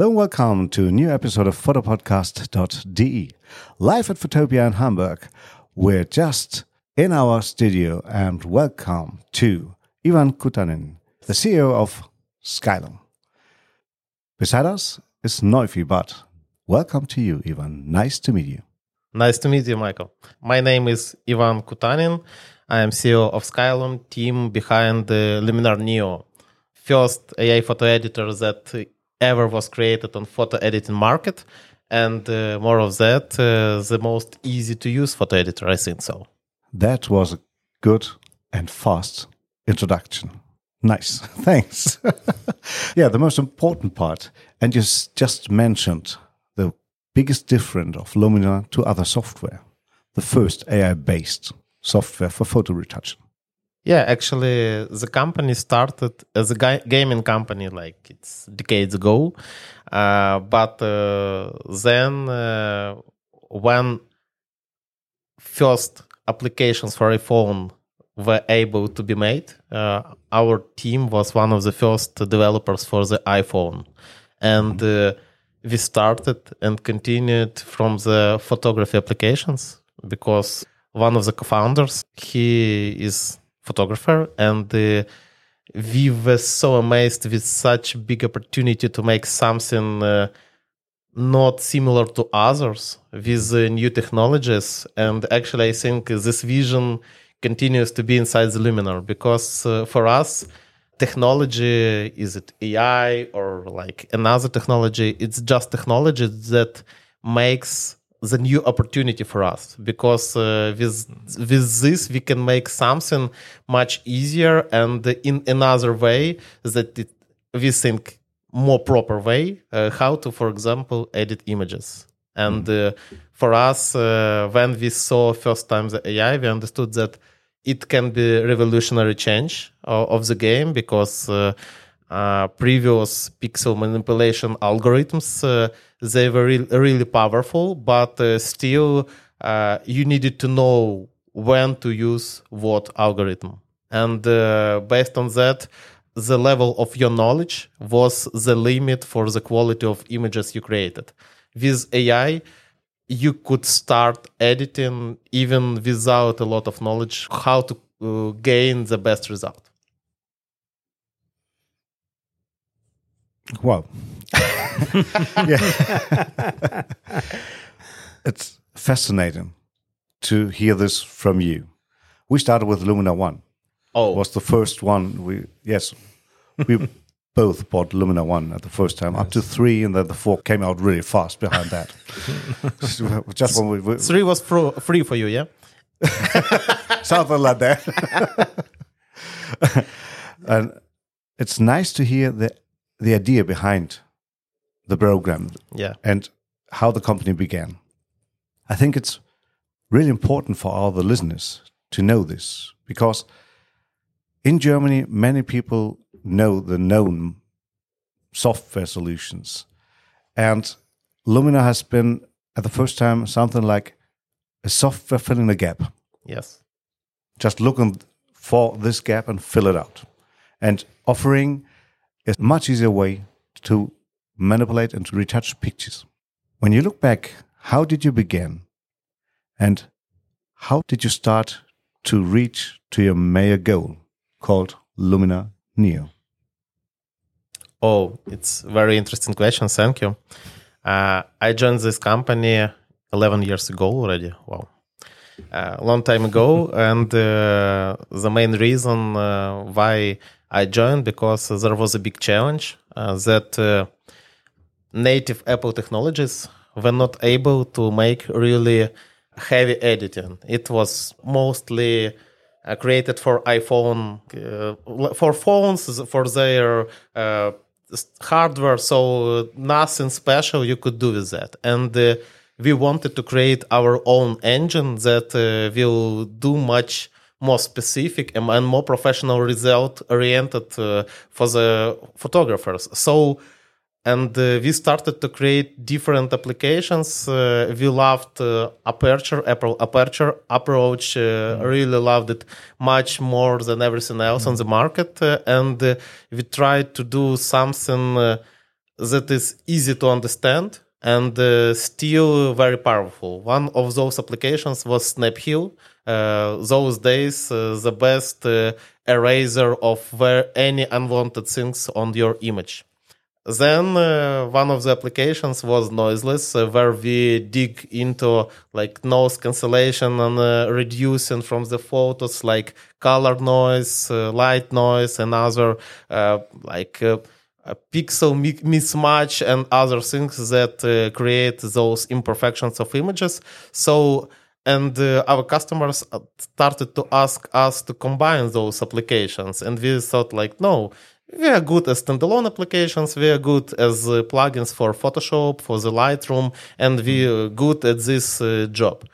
Hello and welcome to a new episode of fotopodcast.de. Live at Photopia in Hamburg. We're just in our studio and welcome to Ivan Kutanin, the CEO of Skylum. Beside us is Neufi, but welcome to you, Ivan. Nice to meet you. Nice to meet you, Michael. My name is Ivan Kutanin. I am CEO of Skylum, team behind the Luminar Neo, first AI photo editor that ever was created on photo editing market. And uh, more of that uh, the most easy to use photo editor i think so. That was a good and fast introduction. Nice. Thanks. Yeah the most important part and you just mentioned the biggest difference of luminar to other software the first ai based software for photo retouching yeah, actually, the company started as a gaming company like it's decades ago. Uh, but uh, then, uh, when first applications for iPhone were able to be made, uh, our team was one of the first developers for the iPhone. And uh, we started and continued from the photography applications because one of the co-founders, he is photographer and uh, we were so amazed with such big opportunity to make something uh, not similar to others with uh, new technologies. And actually i think this vision continues to be inside the luminar because uh, for us technology is it ai or like another technology? It's just technology that makes the new opportunity for us. Because uh, with with this we can make something much easier and in another way that it, we think more proper way uh, how to for example edit images. And uh, for us uh, when we saw first time the ai we understood that it can be revolutionary change of, of the game because uh, uh, previous pixel manipulation algorithms they were re- really powerful, but uh, still uh, you needed to know when to use what algorithm. And uh, based on that, the level of your knowledge was the limit for the quality of images you created. With AI, you could start editing even without a lot of knowledge how to uh, gain the best result. Wow. yeah. it's fascinating to hear this from you. We started with Luminar 1. Oh. Was the first one we yes. We both bought Luminar 1 at the first time, yes. up to 3 and then the 4 came out really fast behind that. Uh, just when we, we 3 was fro- free for you, yeah? Something like that. and it's nice to hear the the idea behind the program yeah. and how the company began. I think it's really important for all the listeners to know this because in Germany, many people know the known software solutions. And Luminar has been, at the first time, something like a software filling a gap. Yes. Just looking for this gap and fill it out. And offering a much easier way to manipulate and retouch pictures. When you look back, how did you begin? And how did you start to reach to your major goal called Luminar Neo? Oh, it's a very interesting question. Thank you. Uh, I joined this company 11 years ago already. Wow. Uh, a long time ago. and uh, the main reason uh, why I joined because there was a big challenge uh, that uh, native Apple technologies were not able to make really heavy editing. It was mostly uh, created for iPhone, uh, for phones, for their uh, hardware. So nothing special you could do with that. And uh, we wanted to create our own engine that will do much more specific and more professional result oriented uh, for the photographers so and uh, we started to create different applications uh, we loved uh, aperture apple aperture approach uh, mm. really loved it much more than everything else mm. on the market uh, and we tried to do something that is easy to understand and uh, still very powerful. One of those applications was Snapheal. Uh, those days, uh, the best uh, eraser of any unwanted things on your image. Then uh, one of the applications was noiseless, uh, where we dig into like noise cancellation and reducing from the photos like color noise, light noise, and other like uh, a pixel mi- mismatch and other things that uh, create those imperfections of images. So and uh, our customers started to ask us to combine those applications. And we thought like no we are good as standalone applications. We are good as uh, plugins for photoshop for the lightroom and we are good at this uh, job.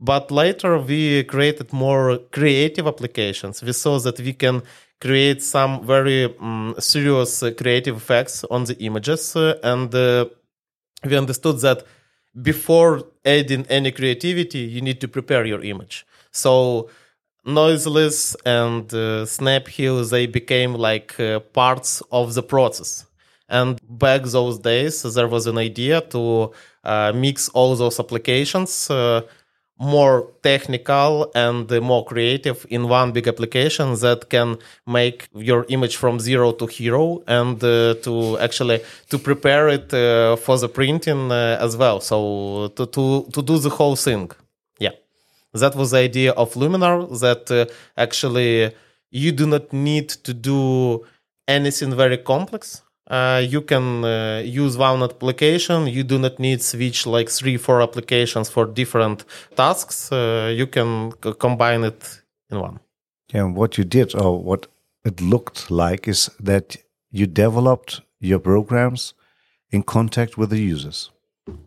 But later we created more creative applications. We saw that we can create some very um, serious uh, creative effects on the images uh, and uh, we understood that before adding any creativity, you need to prepare your image. So noiseless and uh, Snapheal, they became like uh, parts of the process. And back those days, there was an idea to uh, mix all those applications more technical and more creative in one big application that can make your image from zero to hero and uh, to actually to prepare it uh, for the printing uh, as well. So to, to to do the whole thing. Yeah. That was the idea of luminar that uh, actually you do not need to do anything very complex uh, you can uh, use one application. You do not need switch like three, four applications for different tasks. Uh, you can combine it in one. Yeah, and what you did or what it looked like is that you developed your programs in contact with the users.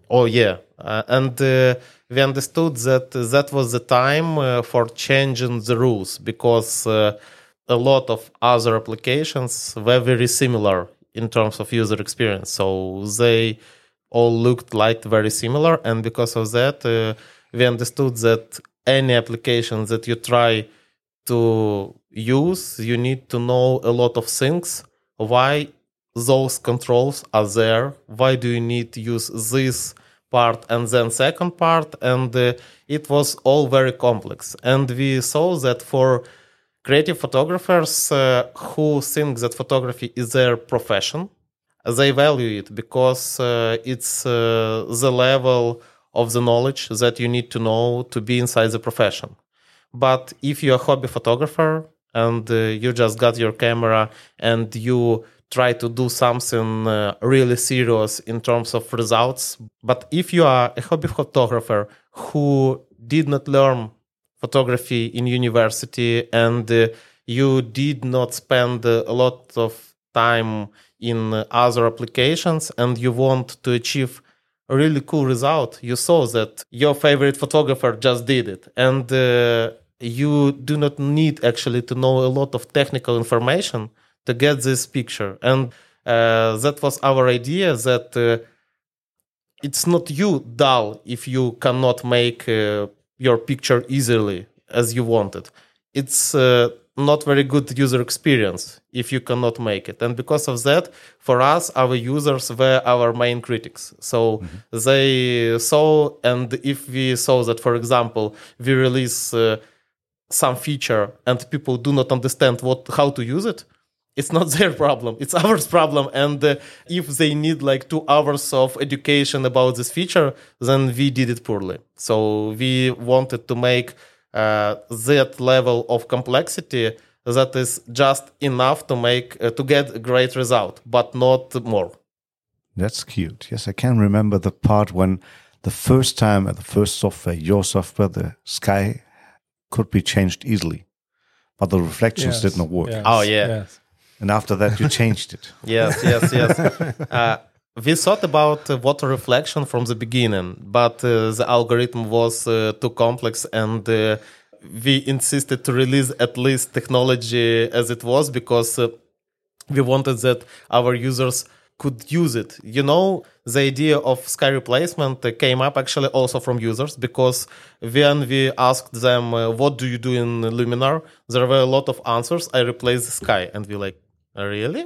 Oh yeah, uh, and uh, we understood that that was the time uh, for changing the rules because uh, a lot of other applications were very similar in terms of user experience. So they all looked like very similar, and because of that, uh, we understood that any application that you try to use, you need to know a lot of things. Why those controls are there? Why do you need to use this part and then second part? And uh, it was all very complex. And we saw that for creative photographers uh, who think that photography is their profession they value it because uh, it's uh, the level of the knowledge that you need to know to be inside the profession. But if you're a hobby photographer and uh, you just got your camera and you try to do something uh, really serious in terms of results but if you are a hobby photographer who did not learn photography in university and uh, you did not spend a lot of time in other applications and you want to achieve a really cool result. You saw that your favorite photographer just did it and uh, you do not need actually to know a lot of technical information to get this picture. And uh, that was our idea that uh, it's not you dull if you cannot make uh, your picture easily as you wanted. It's uh, not very good user experience if you cannot make it. And because of that, for us, our users were our main critics. So mm-hmm. they saw, and if we saw that, for example, we release uh, some feature and people do not understand what how to use it, it's not their problem. It's our problem. And uh, if they need like two hours of education about this feature then we did it poorly. So we wanted to make uh, that level of complexity that is just enough to make uh, to get a great result but not more. That's cute. Yes i can remember the part when the first time at the first software your software the sky could be changed easily but the reflections Yes, did not work. Yes, Oh, yeah. yes. And after that you changed it. Yes yes yes. Uh, we thought about uh, water reflection from the beginning but uh, the algorithm was uh, too complex and uh, we insisted to release at least technology as it was because uh, we wanted that our users could use it. You know the idea of sky replacement came up actually also from users because when we asked them uh, what do you do in luminar? there were a lot of answers i replace the sky. And we like really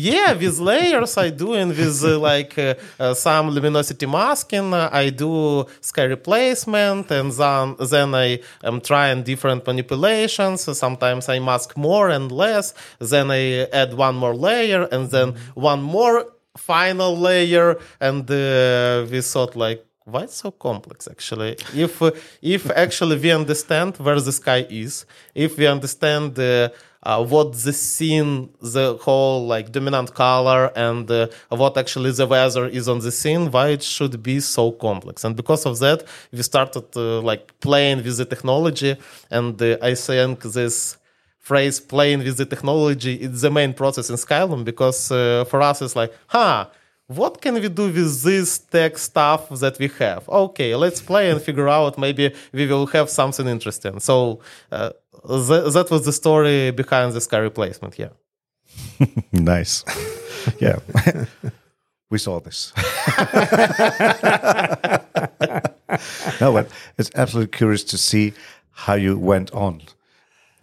yeah, with layers I do, and with uh, like uh, uh, some luminosity masking, uh, I do sky replacement, and then then I am trying different manipulations. So sometimes I mask more and less. Then I add one more layer, and then one more final layer, and uh, we thought like why it's so complex actually if if actually we understand where the sky is if we understand uh, uh, what the scene the whole like dominant color and uh, what actually the weather is on the scene why it should be so complex. And because of that we started uh, like playing with the technology. And uh, i think this phrase playing with the technology is the main process in skylum because uh, for us it's like huh what can we do with this tech stuff that we have? Okay, let's play and figure out. Maybe we will have something interesting. So uh, th- that was the story behind the sky replacement. Yeah. nice. yeah. we saw this. no, but it's absolutely curious to see how you went on.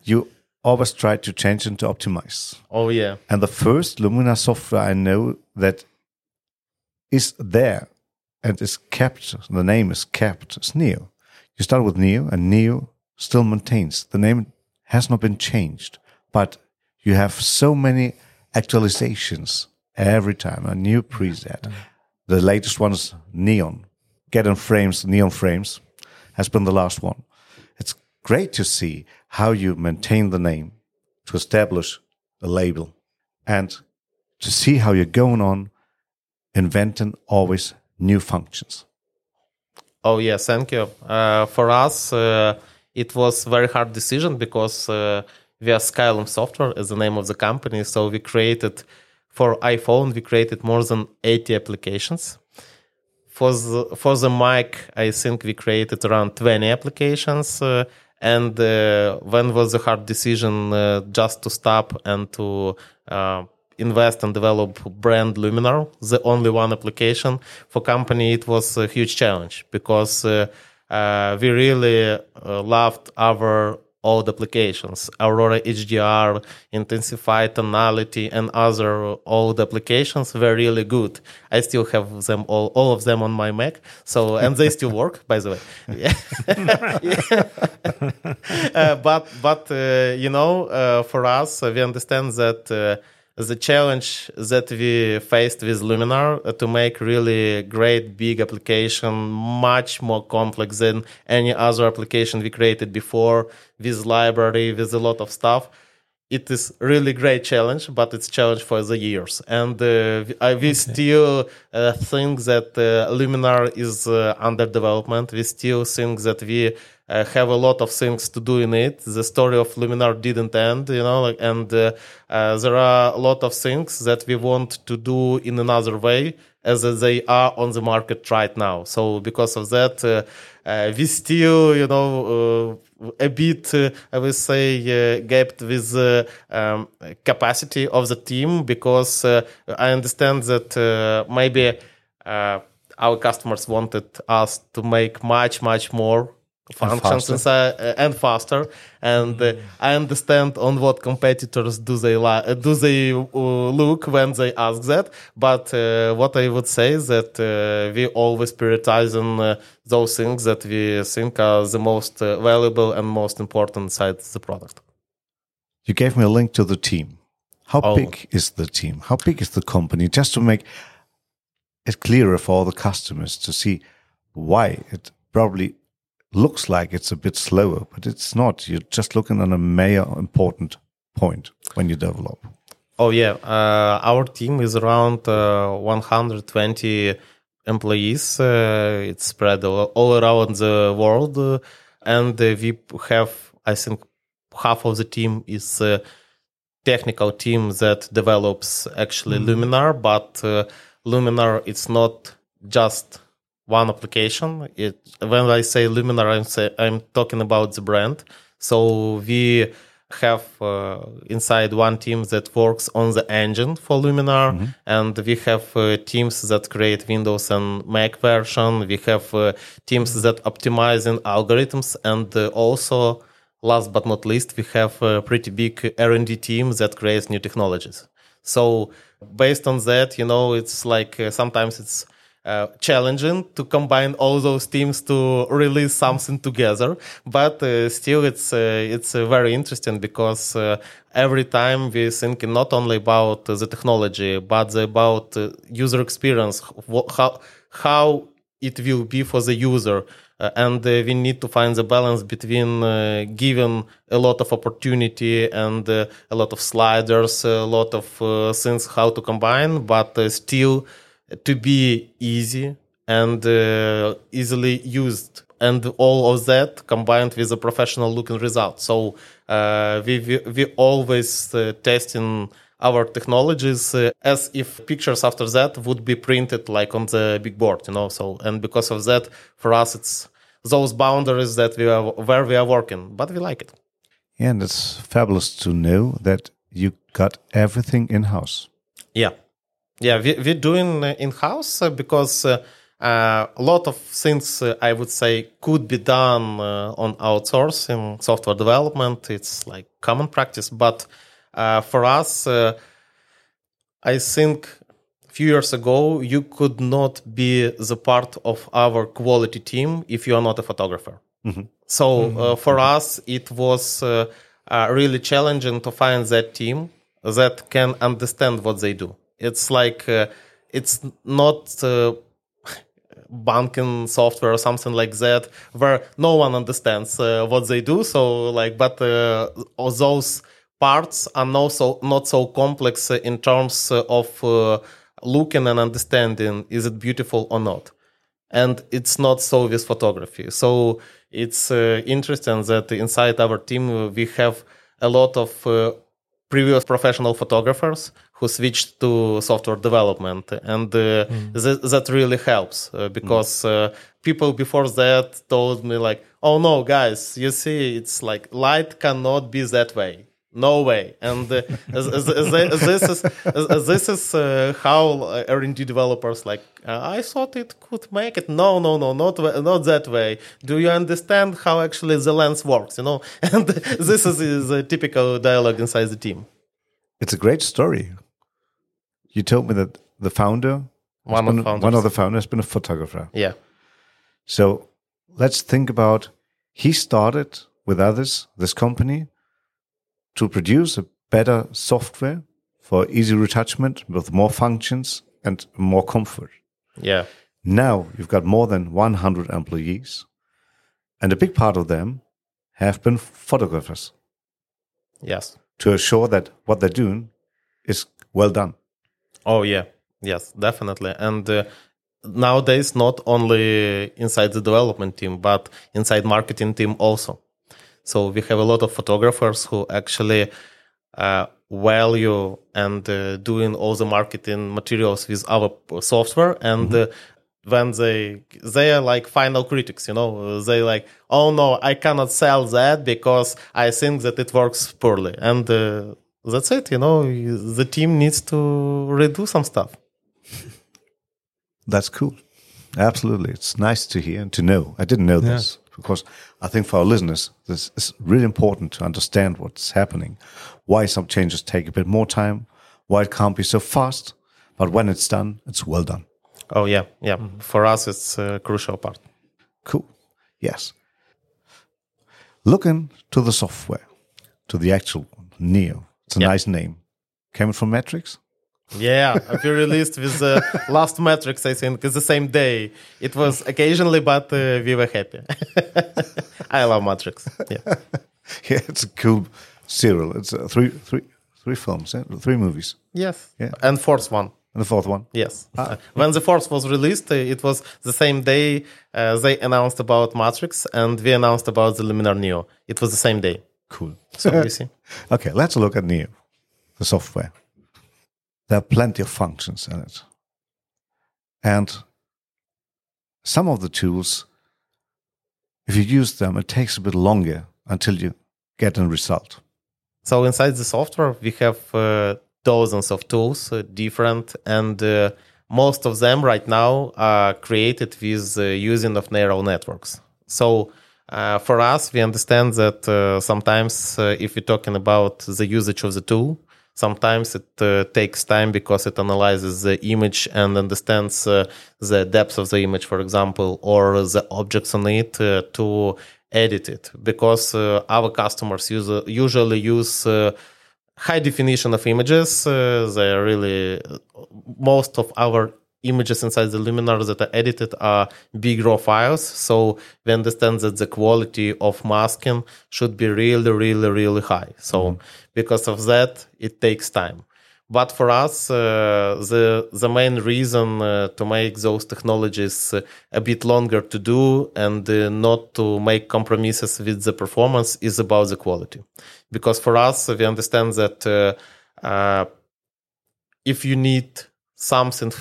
You always tried to change and to optimize. Oh yeah. And the first Luminar software I know that is there and is kept, the name is kept, is Neo. You start with Neo, and Neo still maintains. The name has not been changed, but you have so many actualizations every time, a new preset. The latest one is Neon. Get in frames, Neon frames, has been the last one. It's great to see how you maintain the name to establish a label and to see how you're going on inventing always new functions. Oh yeah, thank you. Uh, for us, uh, it was very hard decision because uh, we are Skylum Software as the name of the company. So we created for iPhone, we created more than 80 applications. For the for the Mac, I think we created around 20 applications. Uh, and uh, when was the hard decision uh, just to stop and to invest and develop brand Luminar, the only one application for company, it was a huge challenge because uh, uh, we really uh, loved our old applications, Aurora HDR, Intensified Tonality, and other old applications were really good. I still have them all, all of them on my Mac. So, and they still work, by the way. Uh, but, but uh, you know, uh, for us, we understand that the challenge that we faced with Luminar uh, to make really great big application, much more complex than any other application we created before, with library, with a lot of stuff. It is really great challenge, but it's challenge for the years. And uh, we okay. still uh, think that uh, Luminar is uh, under development. We still think that we uh, have a lot of things to do in it. The story of Luminar didn't end, you know, like, and uh, uh, there are a lot of things that we want to do in another way as they are on the market right now. So because of that, uh, uh, we still, you know, uh, a bit, I would say, uh, gapped with um, capacity of the team because uh, I understand that uh, maybe our customers wanted us to make much, much more functions and, uh, and faster. And uh, i understand on what competitors do they li- uh, do they uh, look when they ask that. But uh, what i would say is that uh, we always prioritize on those things that we think are the most valuable and most important side of the product. You gave me a link to the team. How oh. big is the team? How big is the company? Just to make it clearer for all the customers to see why it probably looks like it's a bit slower, but it's not. You're just looking on a major important point when you develop. Oh yeah, uh, our team is around uh, 120 employees. Uh, it's spread all, around the world, uh, and uh, we have, I think, half of the team is a technical team that develops actually mm. Luminar, but uh, Luminar it's not just one application. It, when I say Luminar, I'm, say, I'm talking about the brand. So we have uh, inside one team that works on the engine for Luminar, mm-hmm. and we have uh, teams that create Windows and Mac version. We have uh, teams that optimizing algorithms, and uh, also, last but not least, we have a pretty big R&D team that creates new technologies. So based on that, you know, it's like uh, sometimes it's uh, challenging to combine all those teams to release something together. But uh, still, it's uh, it's uh, very interesting because uh, every time we think not only about the technology but about user experience, how how it will be for the user. And we need to find the balance between giving a lot of opportunity and a lot of sliders, a lot of things how to combine, but still to be easy and uh, easily used. And all of that combined with a professional looking result. So uh, we, we, we always uh, testing our technologies uh, as if pictures after that would be printed like on the big board you know? So and because of that for us it's those boundaries that we are where we are working but we like it. Yeah and it's fabulous to know that you got everything in house yeah yeah, we, we're doing uh, in house uh, because uh, uh, a lot of things uh, I would say could be done uh, on outsourcing software development. It's like common practice, but for us, I think a few years ago you could not be the part of our quality team if you are not a photographer. Mm-hmm. So mm-hmm. for us, it was really challenging to find that team that can understand what they do it's like uh, it's not uh, banking software or something like that where no one understands uh, what they do. So like, but uh, those parts are not so not so complex in terms of uh, looking and understanding is it beautiful or not. And it's not so with photography. So it's uh, interesting that inside our team we have a lot of previous professional photographers who switched to software development and uh, mm. th- that really helps uh, because mm. people before that told me like oh no guys you see it's like light cannot be that way. No way. And uh, this is this is uh, how r&d developers like uh, i thought it could make it. No no no not not that way. Do you understand how actually the lens works you know? And this is, is a typical dialogue inside the team. It's a great story you told me that the founder one of, been, one of the founders has been a photographer yeah so let's think about he started with others this company to produce a better software for easy retouchment with more functions and more comfort. Yeah. Now you've got more than 100 employees, and a big part of them have been photographers. Yes. To assure that what they're doing is well done. Oh, yeah. Yes, definitely. And uh, nowadays, not only inside the development team, but inside marketing team also. So we have a lot of photographers who actually uh, value and uh, doing all the marketing materials with our software and mm-hmm. uh, when they they are like final critics you know they like oh no i cannot sell that because i think that it works poorly and uh, that's it you know the team needs to redo some stuff that's cool absolutely it's nice to hear and to know i didn't know yeah. this because I think for our listeners, this is really important to understand what's happening, why some changes take a bit more time, why it can't be so fast, but when it's done, it's well done. Oh yeah, yeah. For us, it's a crucial part. Cool. Yes. Looking to the software, to the actual Neo. It's a yeah. nice name. Came from Matrix. Yeah, we released with the last Matrix, I think, it's the same day. It was occasionally, but uh, we were happy. I love Matrix. Yeah. yeah, it's a cool serial. It's uh, three, three, three films, yeah? three movies. Yes. Yeah. And fourth one. And the fourth one? Yes. Ah. Uh, when the fourth was released, uh, it was the same day uh, they announced about Matrix and we announced about the Luminar Neo. It was the same day. Cool. So you see. Okay, let's look at Neo, the software there are plenty of functions in it. And some of the tools, if you use them, it takes a bit longer until you get a result. So inside the software, we have uh, dozens of tools, uh, different, and uh, most of them right now are created with uh, using of neural networks. So uh, for us, we understand that uh, sometimes if we're talking about the usage of the tool, sometimes it uh, takes time because it analyzes the image and understands uh, the depth of the image, for example, or the objects on it uh, to edit it. Because uh, our customers use, usually use uh, high definition of images. Uh, they really most of our images inside the Luminar that are edited are big raw files. So we understand that the quality of masking should be really, really, really high. So mm. because of that, it takes time. But for us, uh, the the main reason uh, to make those technologies uh, a bit longer to do and uh, not to make compromises with the performance is about the quality. Because for us, we understand that uh, uh, if you need something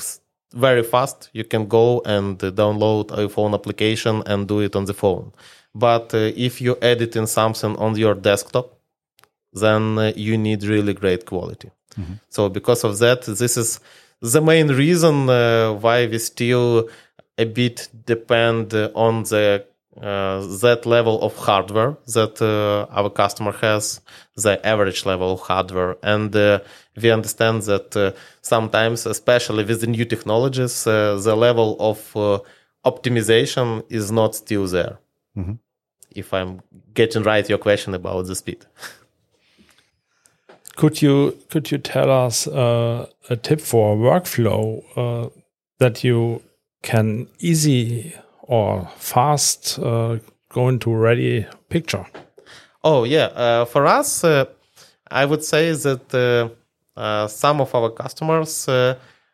very fast, you can go and download a phone application and do it on the phone. But if you edit in something on your desktop, then you need really great quality. Mm-hmm. So because of that, this is the main reason uh, why we still a bit depend on the uh, that level of hardware that uh, our customer has, the average level of hardware, and uh, we understand that uh, sometimes, especially with the new technologies, uh, the level of uh, optimization is not still there. Mm-hmm. If I'm getting right your question about the speed. Could you could you tell us uh, a tip for a workflow uh, that you can easy or fast uh, go into ready picture? Oh yeah, uh, for us, uh, I would say that uh, some of our customers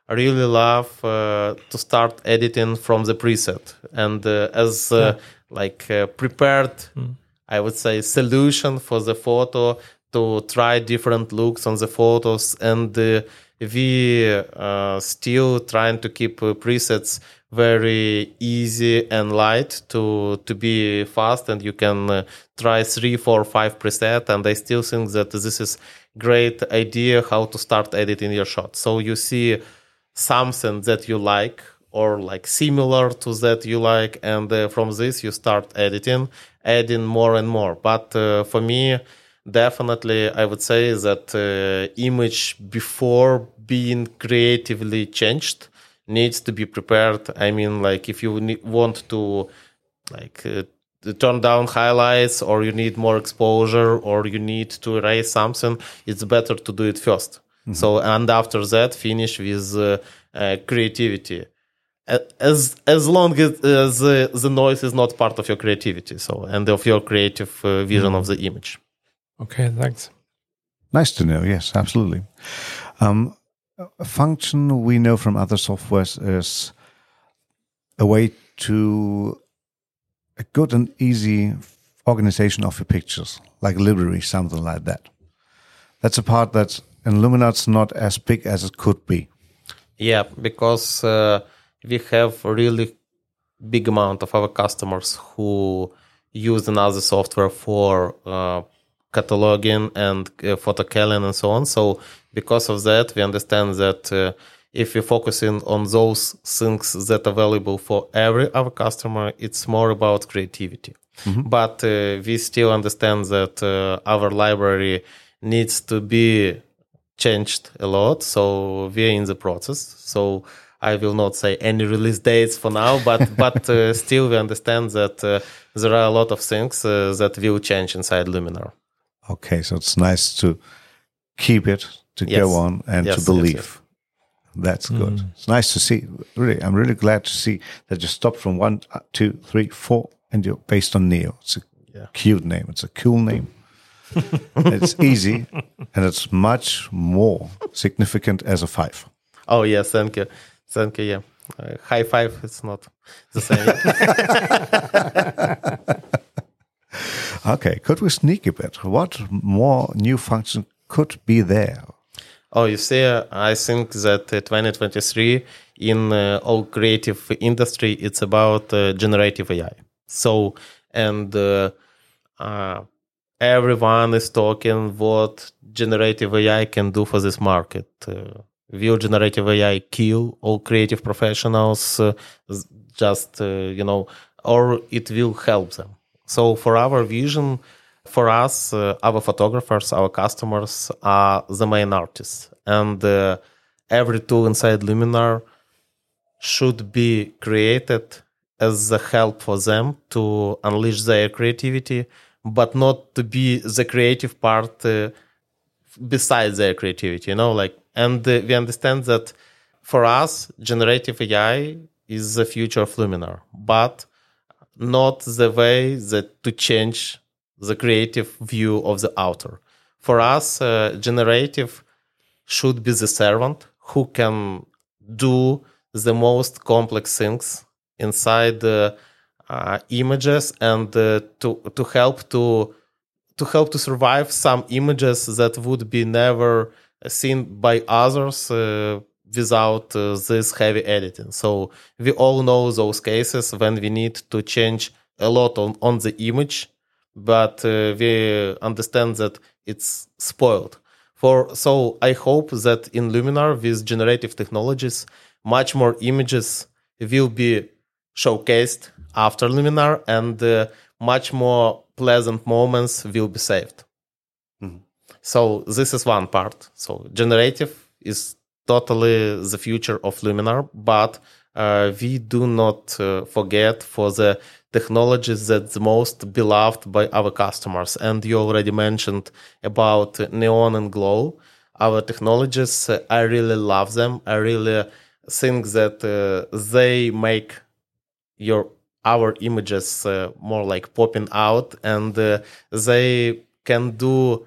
really love to start editing from the preset and as yeah. like prepared. Mm. I would say solution for the photo to try different looks on the photos and uh, we uh, still trying to keep uh, presets very easy and light to to be fast and you can uh, try three four five preset and i still think that this is great idea how to start editing your shot. So you see something that you like or like similar to that you like and uh, from this you start editing adding more and more. But uh, for me definitely i would say that uh, image before being creatively changed needs to be prepared i mean like if you need, want to like uh, turn down highlights or you need more exposure or you need to erase something it's better to do it 1st mm-hmm. so and after that finish with uh, uh creativity as as long as uh, the noise is not part of your creativity so and of your creative uh, vision mm-hmm. of the image Okay, thanks. Nice to know. Yes, absolutely. Um, a function we know from other softwares is a way to a good and easy organization of your pictures, like library, something like that. That's a part that in Luminar's not as big as it could be. Yeah, because uh, we have really big amount of our customers who use another software for uh, cataloging and uh, photo culling and so on. So because of that, we understand that uh, if we're focusing on those things that are valuable for every our customer, it's more about creativity. Mm-hmm. But uh, we still understand that uh, our library needs to be changed a lot. So we're in the process. So I will not say any release dates for now, but but uh, still we understand that uh, there are a lot of things that will change inside Luminar. Okay, so it's nice to keep it, to yes. go on, and yes, to believe. Yes, That's good. Mm. It's nice to see. Really, I'm really glad to see that you stopped from one, uh, two, three, four, and you're based on Neo. It's a yeah. cute name. It's a cool name. it's easy, and it's much more significant as a five. Oh yes, thank you, thank you. Yeah, uh, high five. It's not the same. Okay, could we sneak a bit? What more new function could be there? Oh, you see, I think that uh, 2023 in uh, all creative industry, it's about uh, generative AI. So, and uh, uh, everyone is talking what generative AI can do for this market. Uh, will generative AI kill all creative professionals? just, you know, or it will help them? So for our vision, For us, uh, our photographers, our customers are the main artists, and uh, every tool inside Luminar should be created as a help for them to unleash their creativity, but not to be the creative part uh, besides their creativity. You know, like, and uh, we understand that for us, generative AI is the future of Luminar, but not the way that to change the creative view of the author. For us, uh, generative should be the servant who can do the most complex things inside the uh, images and uh, to to help to to help to survive some images that would be never seen by others uh, without uh, this heavy editing. So we all know those cases when we need to change a lot on, on the image, but uh, we understand that it's spoiled. For so I hope that in Luminar with generative technologies, much more images will be showcased after Luminar, and uh, much more pleasant moments will be saved. Mm-hmm. So this is one part. So generative is totally the future of Luminar, but uh, we do not uh, forget for the technologies that's most beloved by our customers. And you already mentioned about Neon and Glow. Our technologies, uh, I really love them. I really think that uh, they make your our images uh, more like popping out and uh, they can do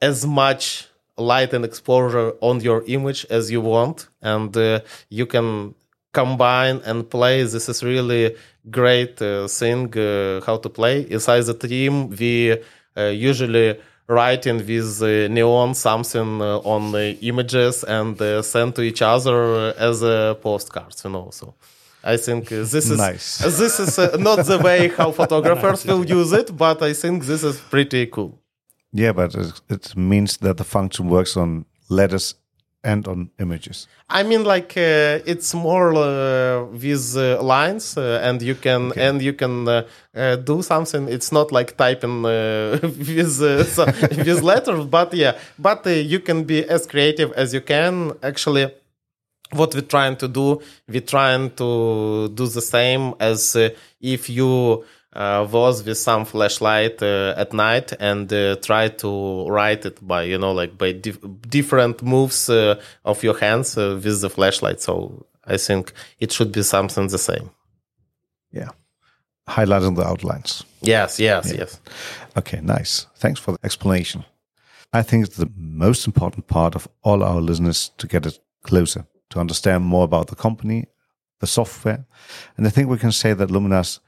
as much light and exposure on your image as you want and uh, you can combine and play this is really great uh, thing uh, how to play inside the team we uh, usually writing with neon something on the images and send to each other as a postcards you know so I think this is nice. this is uh, not the way how photographers will use it, but I think this is pretty cool. Yeah, but it means that the function works on letters and on images. I mean, like uh, it's more uh, with uh, lines, uh, and you can okay. and you can uh, uh, do something. It's not like typing with so, with letters, but yeah, but you can be as creative as you can. Actually, what we're trying to do, we're trying to do the same as if you was with some flashlight uh, at night and uh, try to write it by you know like by dif- different moves uh, of your hands uh, with the flashlight. So i think it should be something the same. Yeah. Highlighting the outlines. Yes yes yeah. yes. Okay nice. Thanks for the explanation. I think it's the most important part of all our listeners to get it closer to understand more about the company the software. And i think we can say that luminar's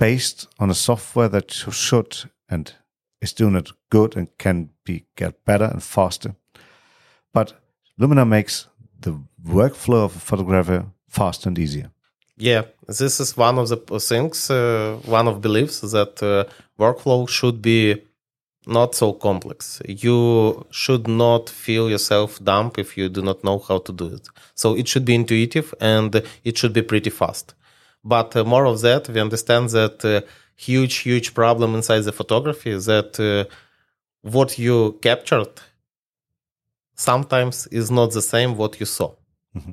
based on a software that should and is doing it good and can be get better and faster. But Luminar makes the workflow of a photographer faster and easier. Yeah, this is one of the things, uh, one of beliefs that uh, workflow should be not so complex. You should not feel yourself dumb if you do not know how to do it. So it should be intuitive and it should be pretty fast. But uh, more of that, we understand that uh, huge, huge problem inside the photography is that uh, what you captured sometimes is not the same what you saw. Mm-hmm.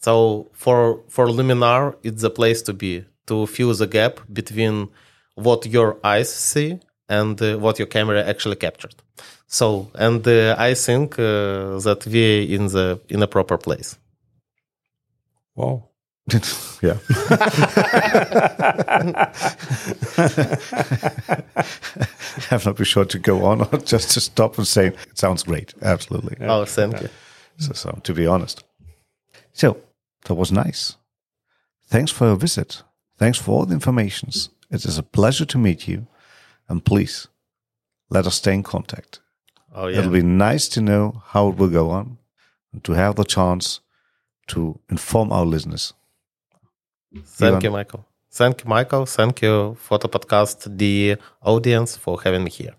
So for for Luminar, it's the place to be to fill the gap between what your eyes see and uh, what your camera actually captured. So, and uh, I think uh, that we in the in a proper place. Wow, yeah. Have not be sure to go on or just to stop and say it sounds great. Absolutely. Oh, thank you. So, so, to be honest. So that was nice. Thanks for your visit. Thanks for all the informations. It is a pleasure to meet you. And please let us stay in contact. Oh, yeah. It'll be nice to know how it will go on and to have the chance to inform our listeners. Thank you, Michael. Thank you, Michael. Thank you, Photo Podcast, the audience, for having me here.